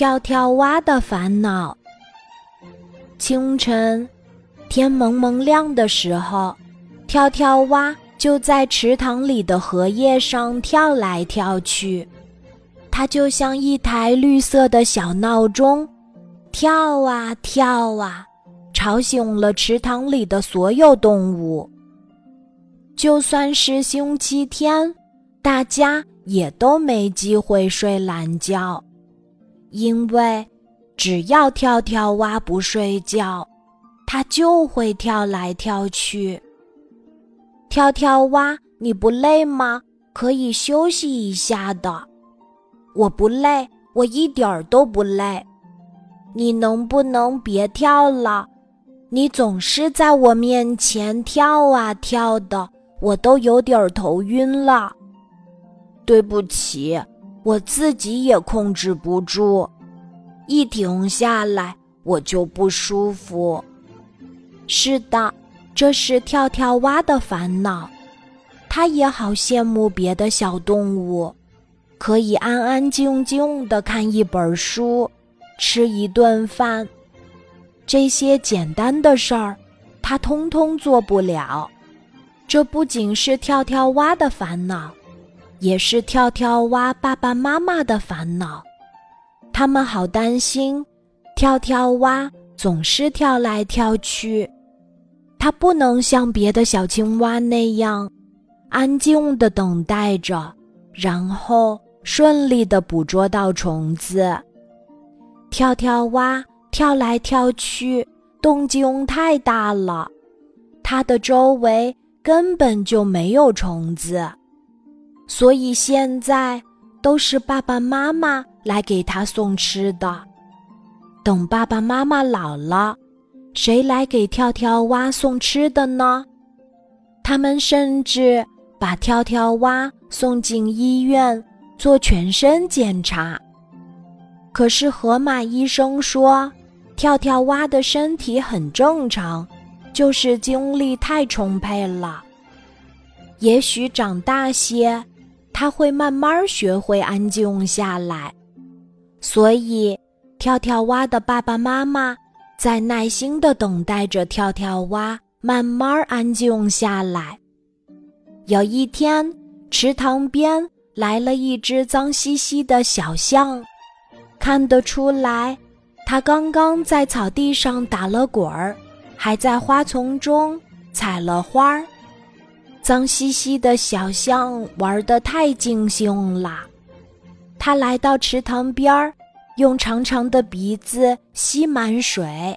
跳跳蛙的烦恼。清晨，天蒙蒙亮的时候，跳跳蛙就在池塘里的荷叶上跳来跳去。它就像一台绿色的小闹钟，跳啊跳啊，吵醒了池塘里的所有动物。就算是星期天，大家也都没机会睡懒觉，因为只要跳跳蛙不睡觉，它就会跳来跳去。跳跳蛙，你不累吗？可以休息一下的。我不累，我一点儿都不累。你能不能别跳了？你总是在我面前跳啊跳的，我都有点头晕了。对不起，我自己也控制不住，一停下来我就不舒服。是的，这是跳跳蛙的烦恼，它也好羡慕别的小动物。可以安安静静的看一本书，吃一顿饭，这些简单的事儿，他通通做不了。这不仅是跳跳蛙的烦恼，也是跳跳蛙爸爸妈妈的烦恼。他们好担心，跳跳蛙总是跳来跳去，它不能像别的小青蛙那样安静的等待着，然后。顺利的捕捉到虫子，跳跳蛙跳来跳去，动静太大了，它的周围根本就没有虫子，所以现在都是爸爸妈妈来给它送吃的。等爸爸妈妈老了，谁来给跳跳蛙送吃的呢？他们甚至把跳跳蛙送进医院。做全身检查，可是河马医生说，跳跳蛙的身体很正常，就是精力太充沛了。也许长大些，他会慢慢学会安静下来。所以，跳跳蛙的爸爸妈妈在耐心的等待着跳跳蛙慢慢安静下来。有一天，池塘边。来了一只脏兮兮的小象，看得出来，它刚刚在草地上打了滚儿，还在花丛中采了花儿。脏兮兮的小象玩得太尽兴了，它来到池塘边儿，用长长的鼻子吸满水，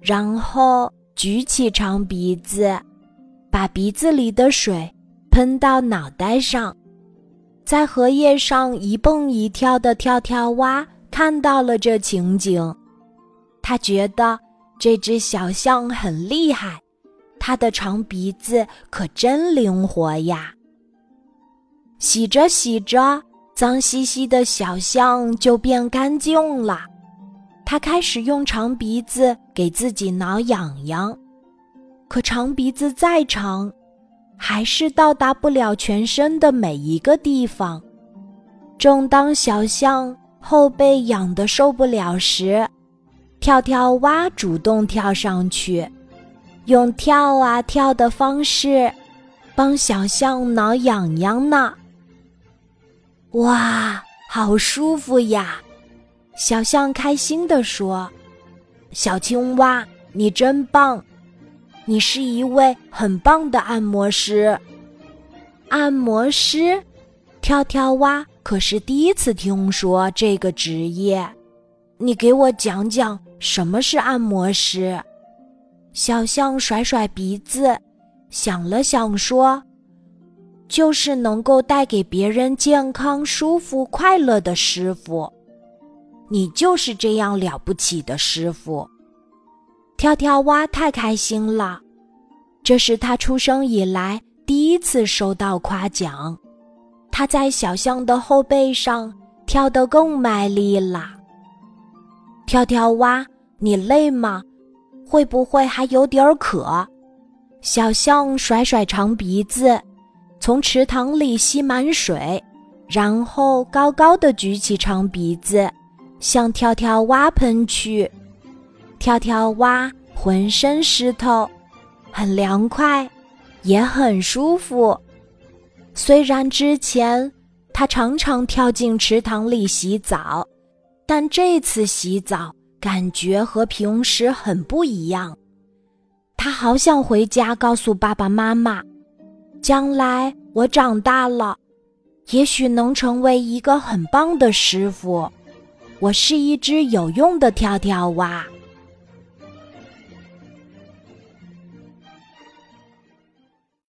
然后举起长鼻子，把鼻子里的水喷到脑袋上。在荷叶上一蹦一跳的跳跳蛙看到了这情景，他觉得这只小象很厉害，它的长鼻子可真灵活呀。洗着洗着，脏兮兮的小象就变干净了。它开始用长鼻子给自己挠痒痒，可长鼻子再长。还是到达不了全身的每一个地方。正当小象后背痒得受不了时，跳跳蛙主动跳上去，用跳啊跳的方式帮小象挠痒痒呢。哇，好舒服呀！小象开心地说：“小青蛙，你真棒！”你是一位很棒的按摩师。按摩师，跳跳蛙可是第一次听说这个职业。你给我讲讲什么是按摩师？小象甩甩鼻子，想了想说：“就是能够带给别人健康、舒服、快乐的师傅。你就是这样了不起的师傅。”跳跳蛙太开心了，这是他出生以来第一次收到夸奖。他在小象的后背上跳得更卖力了。跳跳蛙，你累吗？会不会还有点渴？小象甩甩长鼻子，从池塘里吸满水，然后高高的举起长鼻子，向跳跳蛙喷去。跳跳蛙浑身湿透，很凉快，也很舒服。虽然之前他常常跳进池塘里洗澡，但这次洗澡感觉和平时很不一样。他好想回家告诉爸爸妈妈，将来我长大了，也许能成为一个很棒的师傅。我是一只有用的跳跳蛙。